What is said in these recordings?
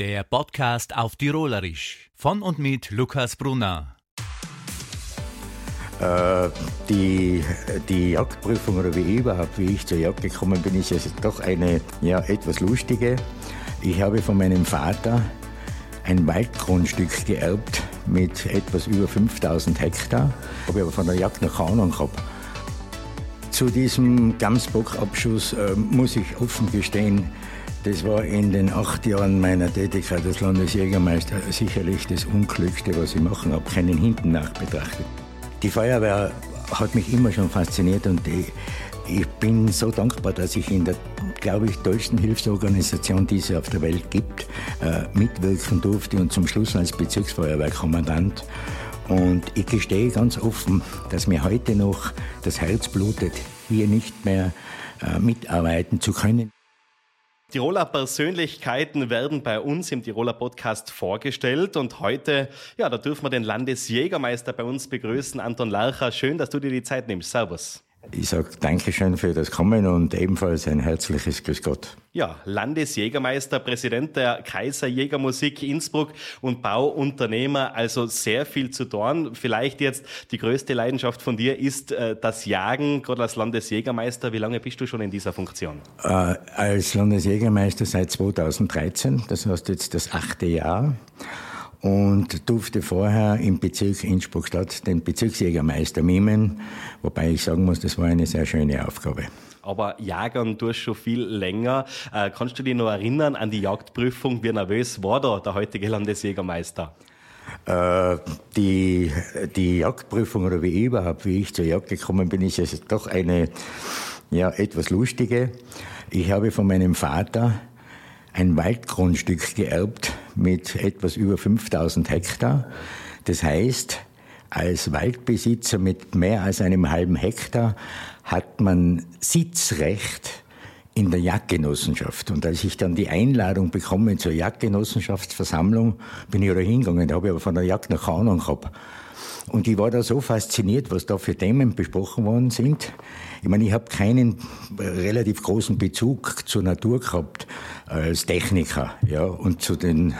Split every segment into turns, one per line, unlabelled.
Der Podcast auf Tirolerisch von und mit Lukas Brunner.
Äh, die, die Jagdprüfung oder wie überhaupt, wie ich zur Jagd gekommen bin, ist also doch eine ja, etwas lustige. Ich habe von meinem Vater ein Waldgrundstück geerbt mit etwas über 5000 Hektar. Habe aber von der Jagd noch keine Ahnung gehabt. Zu diesem Gamsbockabschuss äh, muss ich offen gestehen, das war in den acht Jahren meiner Tätigkeit als Landesjägermeister sicherlich das Unglückste, was ich machen habe, keinen hinten nach betrachtet. Die Feuerwehr hat mich immer schon fasziniert und ich, ich bin so dankbar, dass ich in der, glaube ich, tollsten Hilfsorganisation, die es auf der Welt gibt, äh, mitwirken durfte und zum Schluss als Bezirksfeuerwehrkommandant. Und ich gestehe ganz offen, dass mir heute noch das Herz blutet, hier nicht mehr äh, mitarbeiten zu können.
Tiroler Persönlichkeiten werden bei uns im Tiroler Podcast vorgestellt und heute, ja, da dürfen wir den Landesjägermeister bei uns begrüßen, Anton Larcher. Schön, dass du dir die Zeit nimmst. Servus.
Ich sage Dankeschön für das Kommen und ebenfalls ein herzliches Grüß Gott.
Ja, Landesjägermeister, Präsident der Kaiserjägermusik Innsbruck und Bauunternehmer, also sehr viel zu tun. Vielleicht jetzt die größte Leidenschaft von dir ist äh, das Jagen, gerade als Landesjägermeister. Wie lange bist du schon in dieser Funktion?
Äh, als Landesjägermeister seit 2013, das heißt jetzt das achte Jahr und durfte vorher im Bezirk Innsbruck-Stadt den Bezirksjägermeister mimen, wobei ich sagen muss, das war eine sehr schöne Aufgabe.
Aber Jagern tust schon viel länger. Äh, kannst du dich noch erinnern an die Jagdprüfung? Wie nervös war da der heutige Landesjägermeister?
Äh, die, die Jagdprüfung oder wie überhaupt, wie ich zur Jagd gekommen bin, ist also doch eine ja, etwas lustige. Ich habe von meinem Vater ein Waldgrundstück geerbt mit etwas über 5000 Hektar. Das heißt, als Waldbesitzer mit mehr als einem halben Hektar hat man Sitzrecht in der Jagdgenossenschaft. Und als ich dann die Einladung bekomme zur Jagdgenossenschaftsversammlung, bin ich da hingegangen, da habe ich aber von der Jagd noch keine Ahnung gehabt. Und ich war da so fasziniert, was da für Themen besprochen worden sind. Ich meine, ich habe keinen relativ großen Bezug zur Natur gehabt als Techniker, ja, und zu den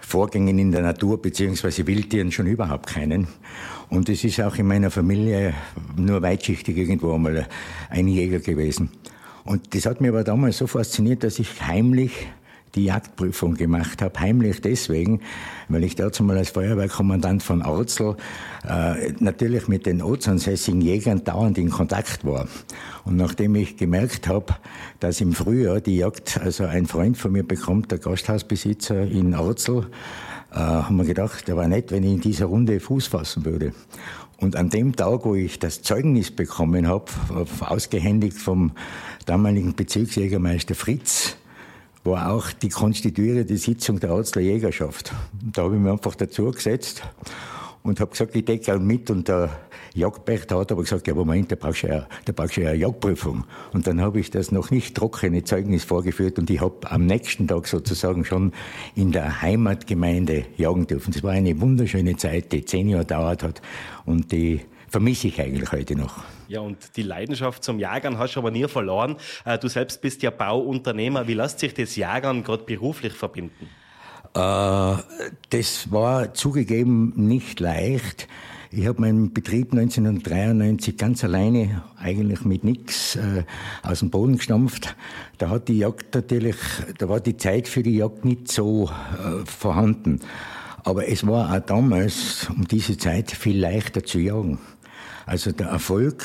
Vorgängen in der Natur beziehungsweise Wildtieren schon überhaupt keinen. Und es ist auch in meiner Familie nur weitschichtig irgendwo einmal ein Jäger gewesen. Und das hat mich aber damals so fasziniert, dass ich heimlich die Jagdprüfung gemacht habe, heimlich deswegen, weil ich dazu mal als Feuerwehrkommandant von Orzel äh, natürlich mit den ortsansässigen Jägern dauernd in Kontakt war. Und nachdem ich gemerkt habe, dass im Frühjahr die Jagd, also ein Freund von mir bekommt, der Gasthausbesitzer in Orzel, äh, haben wir gedacht, der war nett, wenn ich in dieser Runde Fuß fassen würde. Und an dem Tag, wo ich das Zeugnis bekommen habe, ausgehändigt vom damaligen Bezirksjägermeister Fritz, war auch die konstituierende Sitzung der Arzler Jägerschaft. Da habe ich mich einfach dazu gesetzt und habe gesagt, ich decke mit und der Jagdpächter hat aber gesagt, ja Moment, da brauchst du ja, da brauchst du ja eine Jagdprüfung. Und dann habe ich das noch nicht trockene Zeugnis vorgeführt und ich habe am nächsten Tag sozusagen schon in der Heimatgemeinde jagen dürfen. Das war eine wunderschöne Zeit, die zehn Jahre dauert hat und die vermisse ich eigentlich heute noch.
Ja, und die Leidenschaft zum Jagern hast du aber nie verloren. Äh, du selbst bist ja Bauunternehmer. Wie lässt sich das Jagern gerade beruflich verbinden?
Äh, das war zugegeben nicht leicht. Ich habe meinen Betrieb 1993 ganz alleine, eigentlich mit nichts, äh, aus dem Boden gestampft. Da hat die Jagd natürlich, da war die Zeit für die Jagd nicht so äh, vorhanden. Aber es war auch damals um diese Zeit viel leichter zu jagen. Also der Erfolg,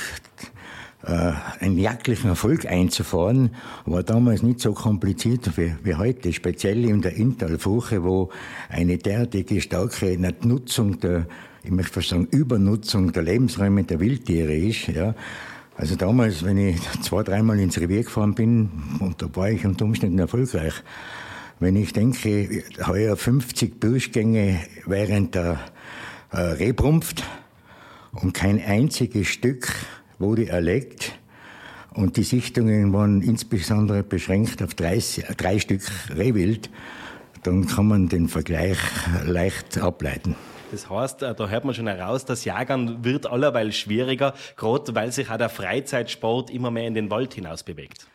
äh, einen jagdlichen Erfolg einzufahren, war damals nicht so kompliziert wie, wie heute, speziell in der Inntalfurche, wo eine derartige starke Nutzung der, ich möchte fast sagen, Übernutzung der Lebensräume der Wildtiere ist, ja. Also damals, wenn ich zwei, dreimal ins Revier gefahren bin, und da war ich unter Umständen erfolgreich, wenn ich denke, heuer 50 Durchgänge während der äh, Rebrumpft, und kein einziges Stück wurde erlegt. Und die Sichtungen waren insbesondere beschränkt auf drei, drei Stück Rehwild. Dann kann man den Vergleich leicht ableiten.
Das heißt, äh, da hört man schon heraus, das Jagern wird allerweil schwieriger, gerade weil sich auch der Freizeitsport immer mehr in den Wald hinaus bewegt.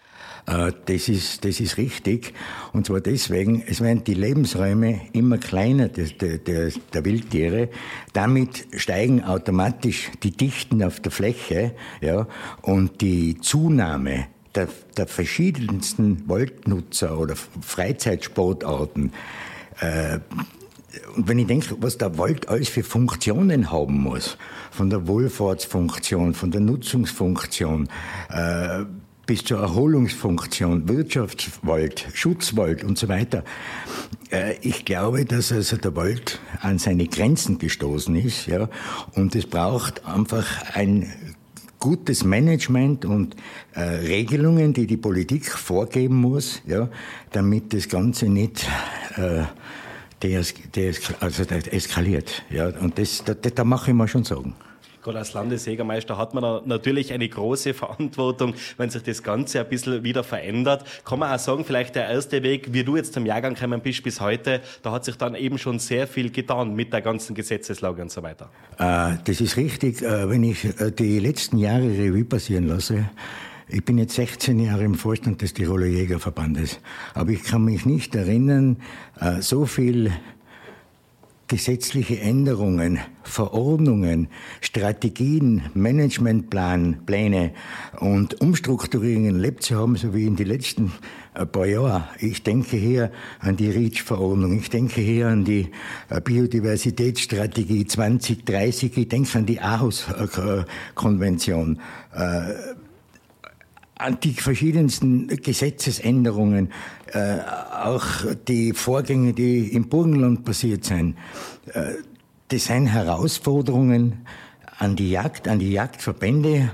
Äh, das ist, das ist richtig. Und zwar deswegen, es werden die Lebensräume immer kleiner der, der, der Wildtiere. Damit steigen automatisch die Dichten auf der Fläche, ja, und die Zunahme der, der verschiedensten Waldnutzer oder Freizeitsportarten, äh, und wenn ich denke, was der Wald alles für Funktionen haben muss, von der Wohlfahrtsfunktion, von der Nutzungsfunktion, äh, bis zur Erholungsfunktion, Wirtschaftswald, Schutzwald und so weiter. Äh, ich glaube, dass also der Wald an seine Grenzen gestoßen ist, ja, und es braucht einfach ein gutes Management und äh, Regelungen, die die Politik vorgeben muss, ja, damit das Ganze nicht äh, des, also eskaliert. Ja, und das, da, da mache ich mir schon Sorgen.
Gerade als Landesjägermeister hat man natürlich eine große Verantwortung, wenn sich das Ganze ein bisschen wieder verändert. Kann man auch sagen, vielleicht der erste Weg, wie du jetzt zum Jahrgang gekommen bist bis heute, da hat sich dann eben schon sehr viel getan mit der ganzen Gesetzeslage und so weiter.
Äh, das ist richtig. Äh, wenn ich äh, die letzten Jahre Revue passieren lasse, ich bin jetzt 16 Jahre im Vorstand des Tiroler Jägerverbandes, aber ich kann mich nicht erinnern, so viel gesetzliche Änderungen, Verordnungen, Strategien, Managementpläne und Umstrukturierungen erlebt zu haben, so wie in den letzten äh, paar Jahren. Ich denke hier an die REACH-Verordnung, ich denke hier an die äh, Biodiversitätsstrategie 2030, ich denke an die Aarhus-Konvention die verschiedensten Gesetzesänderungen, äh, auch die Vorgänge, die im Burgenland passiert sind, äh, das sind Herausforderungen an die Jagd, an die Jagdverbände,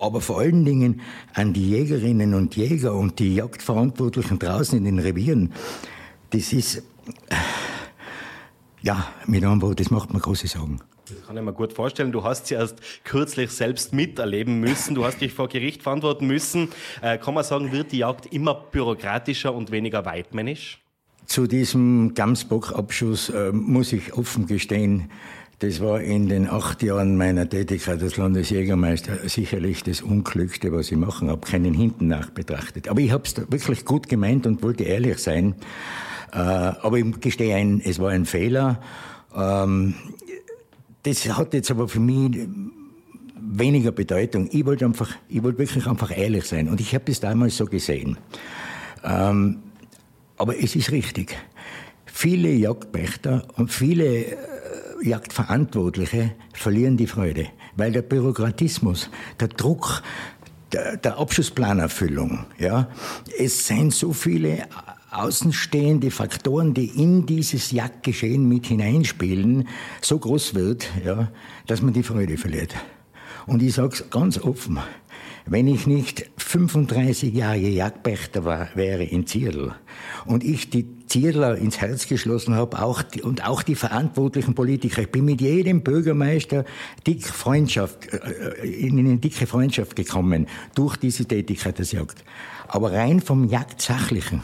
aber vor allen Dingen an die Jägerinnen und Jäger und die Jagdverantwortlichen draußen in den Revieren. Das ist, äh, ja, mit einem Wort, das macht mir große Sorgen.
Das kann ich mir gut vorstellen. Du hast sie erst kürzlich selbst miterleben müssen. Du hast dich vor Gericht verantworten müssen. Äh, kann man sagen, wird die Jagd immer bürokratischer und weniger weitmännisch?
Zu diesem Gamsbock-Abschuss äh, muss ich offen gestehen, das war in den acht Jahren meiner Tätigkeit als Landesjägermeister sicherlich das Unglückste, was ich machen habe, keinen hinten nach betrachtet. Aber ich habe es wirklich gut gemeint und wollte ehrlich sein. Äh, aber ich gestehe ein, es war ein Fehler. Ähm, das hat jetzt aber für mich weniger Bedeutung. Ich wollte einfach, ich wollte wirklich einfach ehrlich sein. Und ich habe es damals so gesehen. Ähm, aber es ist richtig. Viele Jagdpächter und viele äh, Jagdverantwortliche verlieren die Freude, weil der Bürokratismus, der Druck, der, der Abschussplanerfüllung, ja, es sind so viele außenstehende Faktoren, die in dieses Jagdgeschehen mit hineinspielen, so groß wird, ja, dass man die Freude verliert. Und ich sage es ganz offen, wenn ich nicht 35 Jahre Jagdpächter war, wäre in Zierl und ich die Zierler ins Herz geschlossen habe auch die, und auch die verantwortlichen Politiker. Ich bin mit jedem Bürgermeister dick Freundschaft, äh, in eine dicke Freundschaft gekommen durch diese Tätigkeit des Jagd. Aber rein vom Jagdsachlichen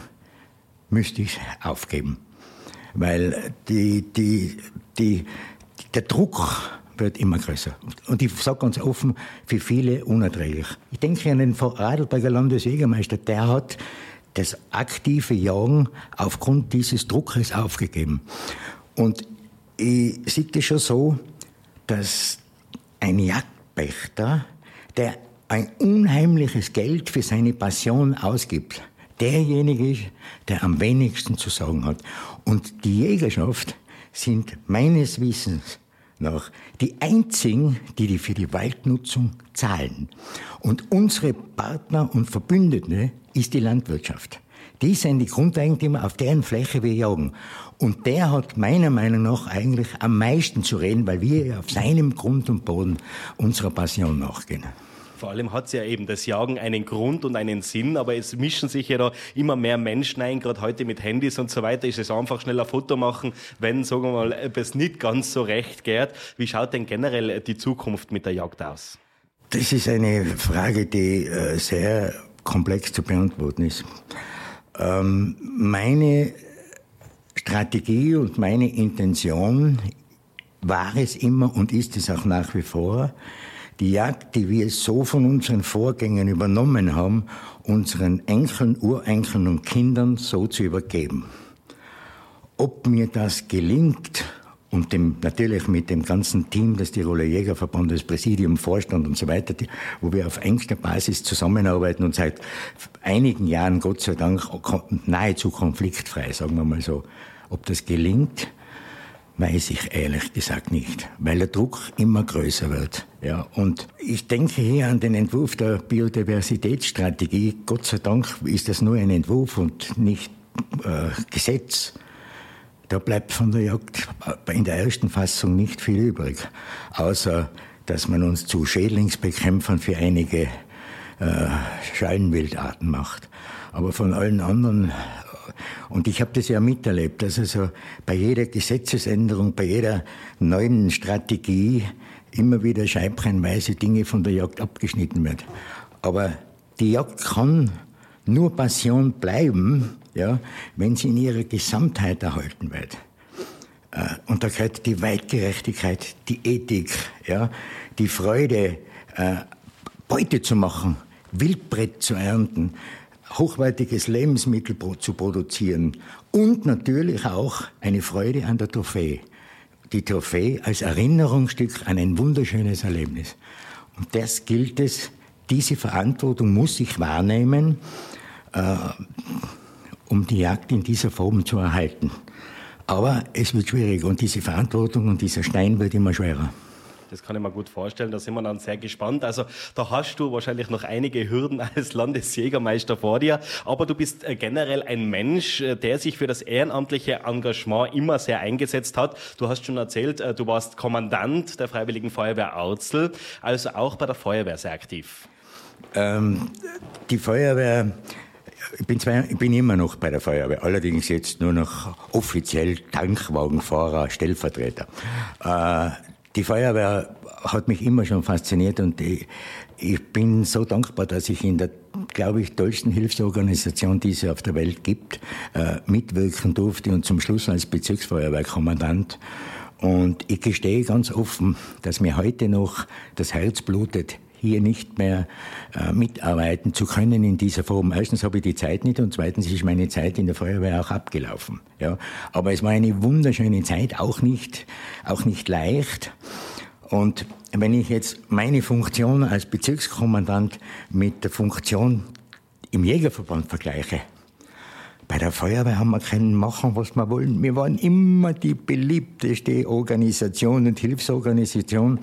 müsste ich aufgeben. Weil die, die, die, der Druck wird immer größer. Und ich sage ganz offen, für viele unerträglich. Ich denke an den Radlberger Landesjägermeister, der hat das aktive Jagen aufgrund dieses Druckes aufgegeben. Und ich sehe das schon so, dass ein Jagdpächter, der ein unheimliches Geld für seine Passion ausgibt, derjenige ist, der am wenigsten zu sagen hat. Und die Jägerschaft sind meines Wissens nach die einzigen, die für die Waldnutzung zahlen. Und unsere Partner und Verbündete ist die Landwirtschaft. Die sind die Grundeigentümer, auf deren Fläche wir jagen. Und der hat meiner Meinung nach eigentlich am meisten zu reden, weil wir auf seinem Grund und Boden unserer Passion nachgehen.
Vor allem hat es ja eben das Jagen einen Grund und einen Sinn, aber es mischen sich ja da immer mehr Menschen ein, gerade heute mit Handys und so weiter, ist es einfach schnell ein Foto machen, wenn, sagen wir mal, es nicht ganz so recht geht. Wie schaut denn generell die Zukunft mit der Jagd aus?
Das ist eine Frage, die äh, sehr komplex zu beantworten ist. Ähm, meine Strategie und meine Intention war es immer und ist es auch nach wie vor, die Jagd, die wir so von unseren Vorgängern übernommen haben, unseren Enkeln, Urenkeln und Kindern so zu übergeben. Ob mir das gelingt und dem, natürlich mit dem ganzen Team des Tiroler Jägerverbandes, Präsidium, Vorstand und so weiter, die, wo wir auf engster Basis zusammenarbeiten und seit einigen Jahren, Gott sei Dank, nahezu konfliktfrei, sagen wir mal so. Ob das gelingt, weiß ich ehrlich gesagt nicht, weil der Druck immer größer wird. Ja, und ich denke hier an den Entwurf der Biodiversitätsstrategie. Gott sei Dank ist das nur ein Entwurf und nicht äh, Gesetz. Da bleibt von der Jagd in der ersten Fassung nicht viel übrig, außer dass man uns zu Schädlingsbekämpfern für einige äh, Schallenwildarten macht. Aber von allen anderen und ich habe das ja miterlebt, dass also bei jeder Gesetzesänderung, bei jeder neuen Strategie immer wieder scheibchenweise Dinge von der Jagd abgeschnitten wird. Aber die Jagd kann nur Passion bleiben, ja, wenn sie in ihrer Gesamtheit erhalten wird. Äh, und da gehört die Weitgerechtigkeit, die Ethik, ja, die Freude, äh, Beute zu machen, Wildbrett zu ernten, hochwertiges Lebensmittel zu produzieren und natürlich auch eine Freude an der Trophäe. Die Trophäe als Erinnerungsstück an ein wunderschönes Erlebnis. Und das gilt es, diese Verantwortung muss ich wahrnehmen, äh, um die Jagd in dieser Form zu erhalten. Aber es wird schwierig und diese Verantwortung und dieser Stein wird immer schwerer.
Das kann ich mir gut vorstellen. Da sind wir dann sehr gespannt. Also da hast du wahrscheinlich noch einige Hürden als Landesjägermeister vor dir. Aber du bist äh, generell ein Mensch, äh, der sich für das ehrenamtliche Engagement immer sehr eingesetzt hat. Du hast schon erzählt, äh, du warst Kommandant der Freiwilligen Feuerwehr Aurzel, also auch bei der Feuerwehr sehr aktiv.
Ähm, die Feuerwehr ich bin, zwar, ich bin immer noch bei der Feuerwehr, allerdings jetzt nur noch offiziell Tankwagenfahrer, Stellvertreter. Äh, die Feuerwehr hat mich immer schon fasziniert und ich, ich bin so dankbar, dass ich in der, glaube ich, tollsten Hilfsorganisation, die es auf der Welt gibt, äh, mitwirken durfte und zum Schluss als Bezirksfeuerwehrkommandant. Und ich gestehe ganz offen, dass mir heute noch das Herz blutet, hier nicht mehr äh, mitarbeiten zu können in dieser Form. Erstens habe ich die Zeit nicht und zweitens ist meine Zeit in der Feuerwehr auch abgelaufen. Ja, aber es war eine wunderschöne Zeit, auch nicht, auch nicht leicht. Und wenn ich jetzt meine Funktion als Bezirkskommandant mit der Funktion im Jägerverband vergleiche, bei der Feuerwehr haben wir können machen, was wir wollen. Wir waren immer die beliebteste Organisation und Hilfsorganisation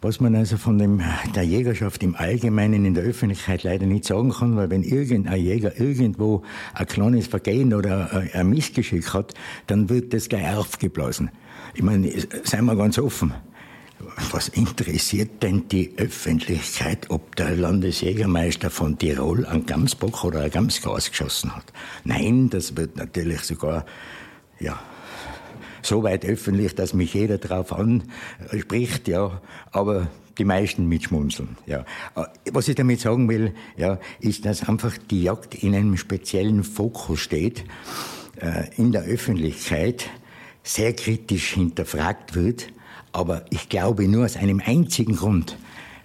was man also von dem, der Jägerschaft im Allgemeinen in der Öffentlichkeit leider nicht sagen kann, weil wenn irgendein Jäger irgendwo ein kleines Vergehen oder ein Missgeschick hat, dann wird das gleich aufgeblasen. Ich meine, seien wir ganz offen. Was interessiert denn die Öffentlichkeit, ob der Landesjägermeister von Tirol einen Gamsbock oder ein Gamsgas geschossen hat? Nein, das wird natürlich sogar, ja, so weit öffentlich, dass mich jeder darauf anspricht, ja, aber die meisten mit Schmunzeln. Ja. Was ich damit sagen will, ja, ist, dass einfach die Jagd in einem speziellen Fokus steht, äh, in der Öffentlichkeit sehr kritisch hinterfragt wird, aber ich glaube nur aus einem einzigen Grund,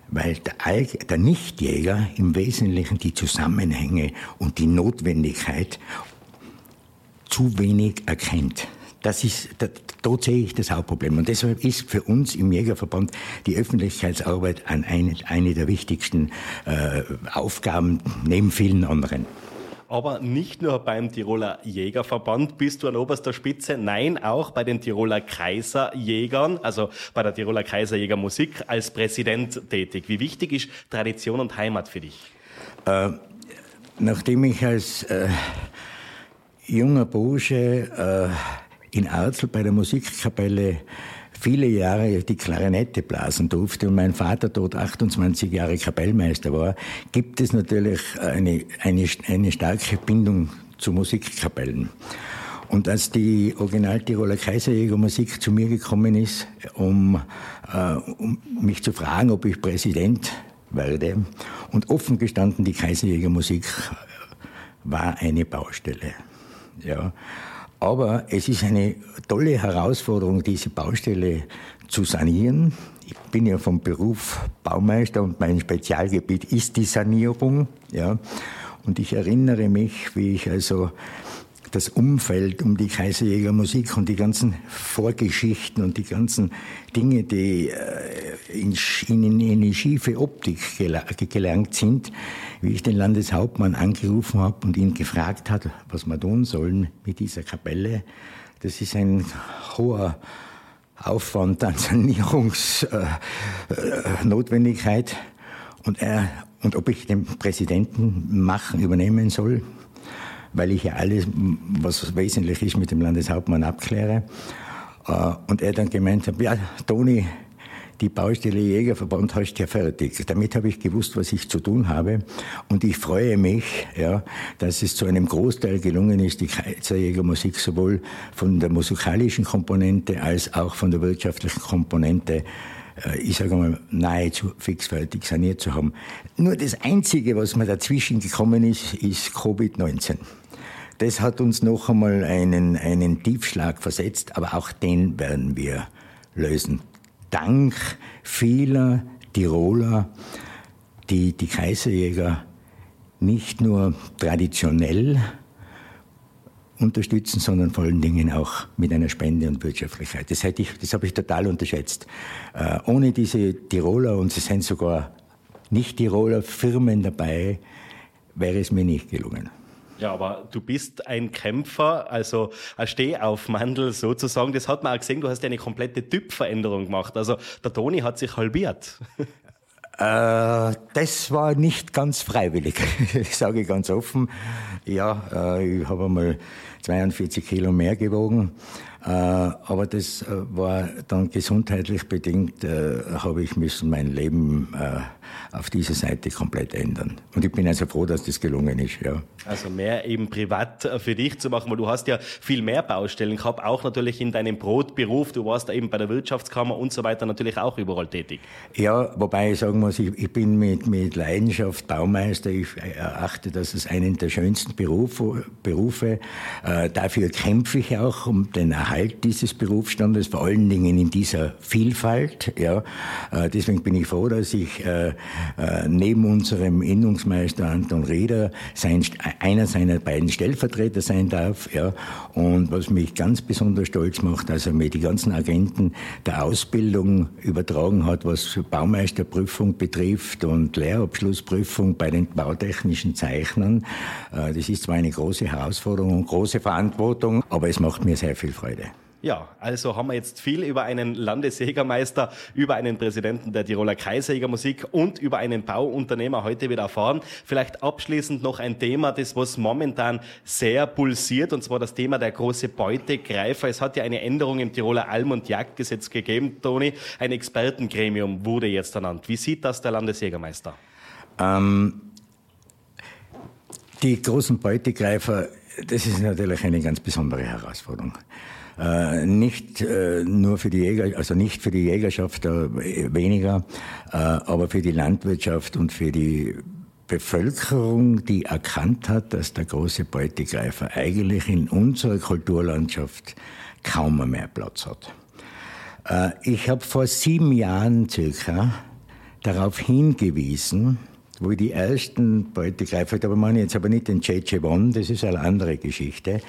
weil der, der Nichtjäger im Wesentlichen die Zusammenhänge und die Notwendigkeit zu wenig erkennt. Das ist, da, dort sehe ich das Hauptproblem. Und deshalb ist für uns im Jägerverband die Öffentlichkeitsarbeit eine, eine der wichtigsten äh, Aufgaben neben vielen anderen.
Aber nicht nur beim Tiroler Jägerverband bist du an oberster Spitze, nein, auch bei den Tiroler Kaiserjägern, also bei der Tiroler Kaiserjägermusik als Präsident tätig. Wie wichtig ist Tradition und Heimat für dich?
Äh, nachdem ich als äh, junger Bursche äh, in Arzel bei der Musikkapelle viele Jahre die Klarinette blasen durfte und mein Vater dort 28 Jahre Kapellmeister war, gibt es natürlich eine, eine, eine starke Bindung zu Musikkapellen. Und als die Original-Tiroler Kaiserjägermusik zu mir gekommen ist, um, äh, um mich zu fragen, ob ich Präsident werde, und offen gestanden, die Kaiserjägermusik war eine Baustelle. Ja. Aber es ist eine tolle Herausforderung, diese Baustelle zu sanieren. Ich bin ja vom Beruf Baumeister und mein Spezialgebiet ist die Sanierung. Ja. Und ich erinnere mich, wie ich also das Umfeld um die Kaiserjäger Musik und die ganzen Vorgeschichten und die ganzen Dinge, die äh, in, in, in eine schiefe Optik gelangt sind, wie ich den Landeshauptmann angerufen habe und ihn gefragt hat, was wir tun sollen mit dieser Kapelle. Das ist ein hoher Aufwand an Sanierungsnotwendigkeit. Äh, äh, und, er, und ob ich den Präsidenten machen, übernehmen soll, weil ich ja alles, was wesentlich ist, mit dem Landeshauptmann abkläre. Äh, und er dann gemeint hat, ja, Toni, die Baustelle Jägerverband hast ja fertig. Damit habe ich gewusst, was ich zu tun habe. Und ich freue mich, ja, dass es zu einem Großteil gelungen ist, die Kaiserjägermusik sowohl von der musikalischen Komponente als auch von der wirtschaftlichen Komponente äh, ich sage mal, nahezu fixfertig saniert zu haben. Nur das Einzige, was mir dazwischen gekommen ist, ist Covid-19. Das hat uns noch einmal einen, einen Tiefschlag versetzt, aber auch den werden wir lösen dank vieler Tiroler, die die Kaiserjäger nicht nur traditionell unterstützen, sondern vor allen Dingen auch mit einer Spende und Wirtschaftlichkeit. Das, hätte ich, das habe ich total unterschätzt. Äh, ohne diese Tiroler, und es sind sogar Nicht-Tiroler Firmen dabei, wäre es mir nicht gelungen.
Ja, aber du bist ein Kämpfer, also ein Stehaufmandel sozusagen. Das hat man auch gesehen, du hast eine komplette Typveränderung gemacht. Also der Toni hat sich halbiert.
Äh, das war nicht ganz freiwillig, sage ich ganz offen. Ja, äh, ich habe einmal 42 Kilo mehr gewogen. Äh, aber das äh, war dann gesundheitlich bedingt, äh, habe ich müssen mein Leben auf dieser Seite komplett ändern. Und ich bin also froh, dass das gelungen ist. Ja.
Also mehr eben privat für dich zu machen, weil du hast ja viel mehr Baustellen gehabt, auch natürlich in deinem Brotberuf. Du warst da eben bei der Wirtschaftskammer und so weiter natürlich auch überall tätig.
Ja, wobei ich sagen muss, ich, ich bin mit, mit Leidenschaft Baumeister. Ich erachte das als einen der schönsten Berufe. Berufe. dafür kämpfe ich auch um den Erhalt Erhalt dieses Berufsstandes, vor allen Dingen in dieser Vielfalt. Ja. Äh, deswegen bin ich froh, dass ich äh, äh, neben unserem Innungsmeister Anton Rieder sein, einer seiner beiden Stellvertreter sein darf. Ja. Und was mich ganz besonders stolz macht, also mir die ganzen Agenten der Ausbildung übertragen hat, was Baumeisterprüfung betrifft und Lehrabschlussprüfung bei den bautechnischen Zeichnern. Das ist zwar eine große Herausforderung und große Verantwortung, aber es macht mir sehr viel Freude.
Ja, also haben wir jetzt viel über einen Landesjägermeister, über einen Präsidenten der Tiroler Kreisjägermusik und über einen Bauunternehmer heute wieder erfahren. Vielleicht abschließend noch ein Thema, das was momentan sehr pulsiert, und zwar das Thema der große Beutegreifer. Es hat ja eine Änderung im Tiroler Alm- und Jagdgesetz gegeben, Toni. Ein Expertengremium wurde jetzt ernannt. Wie sieht das der Landesjägermeister? Ähm,
die großen Beutegreifer, das ist natürlich eine ganz besondere Herausforderung. Äh, nicht äh, nur für die Jäger, also nicht für die Jägerschaft äh, weniger, äh, aber für die Landwirtschaft und für die Bevölkerung, die erkannt hat, dass der große Beutegreifer eigentlich in unserer Kulturlandschaft kaum mehr Platz hat. Äh, ich habe vor sieben Jahren circa darauf hingewiesen, wo die ersten Beutegreifer, da meine ich jetzt aber nicht den JJ1, das ist eine andere Geschichte,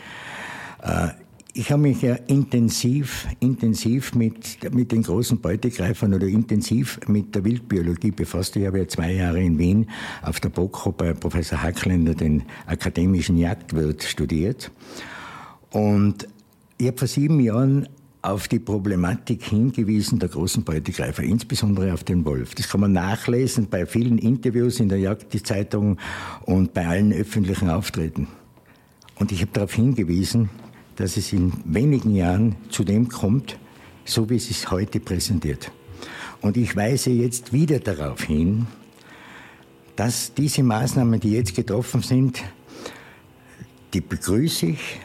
äh, ich habe mich ja intensiv, intensiv mit, mit den großen Beutegreifern oder intensiv mit der Wildbiologie befasst. Ich habe ja zwei Jahre in Wien auf der BOKO bei Professor Hackländer den akademischen Jagdwirt studiert. Und ich habe vor sieben Jahren auf die Problematik hingewiesen der großen Beutegreifer, insbesondere auf den Wolf. Das kann man nachlesen bei vielen Interviews in der Jagdzeitung und bei allen öffentlichen Auftritten. Und ich habe darauf hingewiesen, dass es in wenigen Jahren zu dem kommt, so wie es sich heute präsentiert. Und ich weise jetzt wieder darauf hin, dass diese Maßnahmen, die jetzt getroffen sind, die begrüße ich.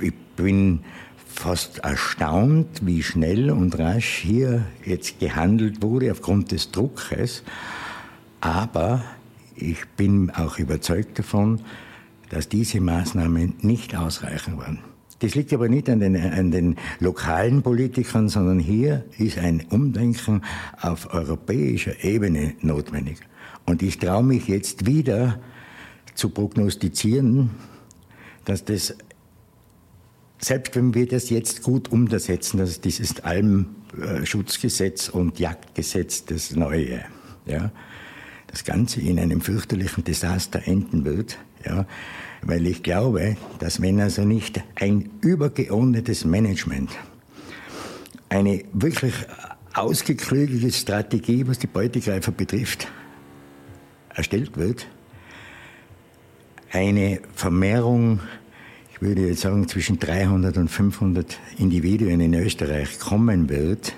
Ich bin fast erstaunt, wie schnell und rasch hier jetzt gehandelt wurde aufgrund des Druckes. Aber ich bin auch überzeugt davon, dass diese Maßnahmen nicht ausreichen waren. Das liegt aber nicht an den, an den lokalen Politikern, sondern hier ist ein Umdenken auf europäischer Ebene notwendig. Und ich traue mich jetzt wieder zu prognostizieren, dass das, selbst wenn wir das jetzt gut umsetzen, dass dieses Almschutzgesetz und Jagdgesetz, das neue, ja, das Ganze in einem fürchterlichen Desaster enden wird, ja, weil ich glaube, dass wenn also nicht ein übergeordnetes Management, eine wirklich ausgeklügelte Strategie, was die Beutegreifer betrifft, erstellt wird, eine Vermehrung, ich würde jetzt sagen, zwischen 300 und 500 Individuen in Österreich kommen wird.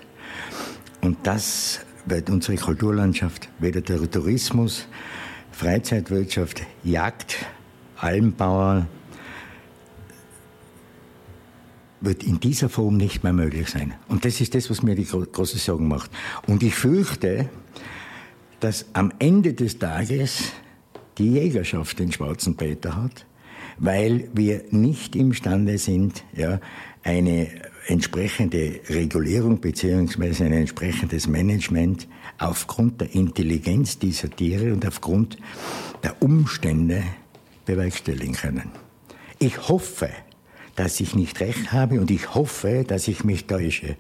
Und das wird unsere Kulturlandschaft, weder der Tourismus, Freizeitwirtschaft, Jagd, Almbauer, wird in dieser Form nicht mehr möglich sein. Und das ist das, was mir die große Sorgen macht. Und ich fürchte, dass am Ende des Tages die Jägerschaft den schwarzen Peter hat, weil wir nicht imstande sind, ja, eine entsprechende Regulierung beziehungsweise ein entsprechendes Management aufgrund der Intelligenz dieser Tiere und aufgrund der Umstände bewerkstelligen können. Ich hoffe, dass ich nicht recht habe und ich hoffe, dass ich mich täusche.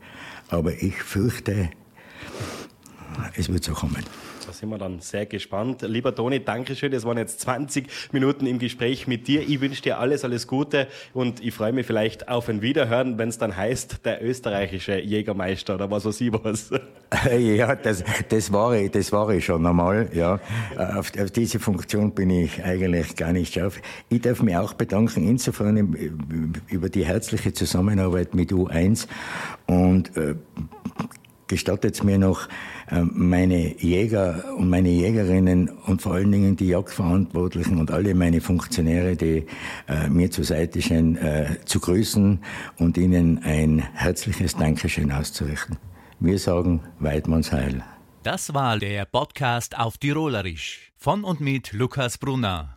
Aber ich fürchte, es wird so kommen
sind wir dann sehr gespannt. Lieber Toni, Dankeschön. Es waren jetzt 20 Minuten im Gespräch mit dir. Ich wünsche dir alles, alles Gute und ich freue mich vielleicht auf ein Wiederhören, wenn es dann heißt, der österreichische Jägermeister oder was weiß ich was.
Ja, das, das, war ich, das war ich schon einmal. Ja. Auf, auf diese Funktion bin ich eigentlich gar nicht scharf. Ich darf mich auch bedanken, insofern über die herzliche Zusammenarbeit mit U1 und äh, gestattet es mir noch, ähm, meine Jäger und meine Jägerinnen und vor allen Dingen die Jagdverantwortlichen und alle meine Funktionäre, die äh, mir zur Seite stehen, äh, zu grüßen und ihnen ein herzliches Dankeschön auszurichten. Wir sagen Weidmanns Heil.
Das war der Podcast auf Tirolerisch von und mit Lukas Brunner.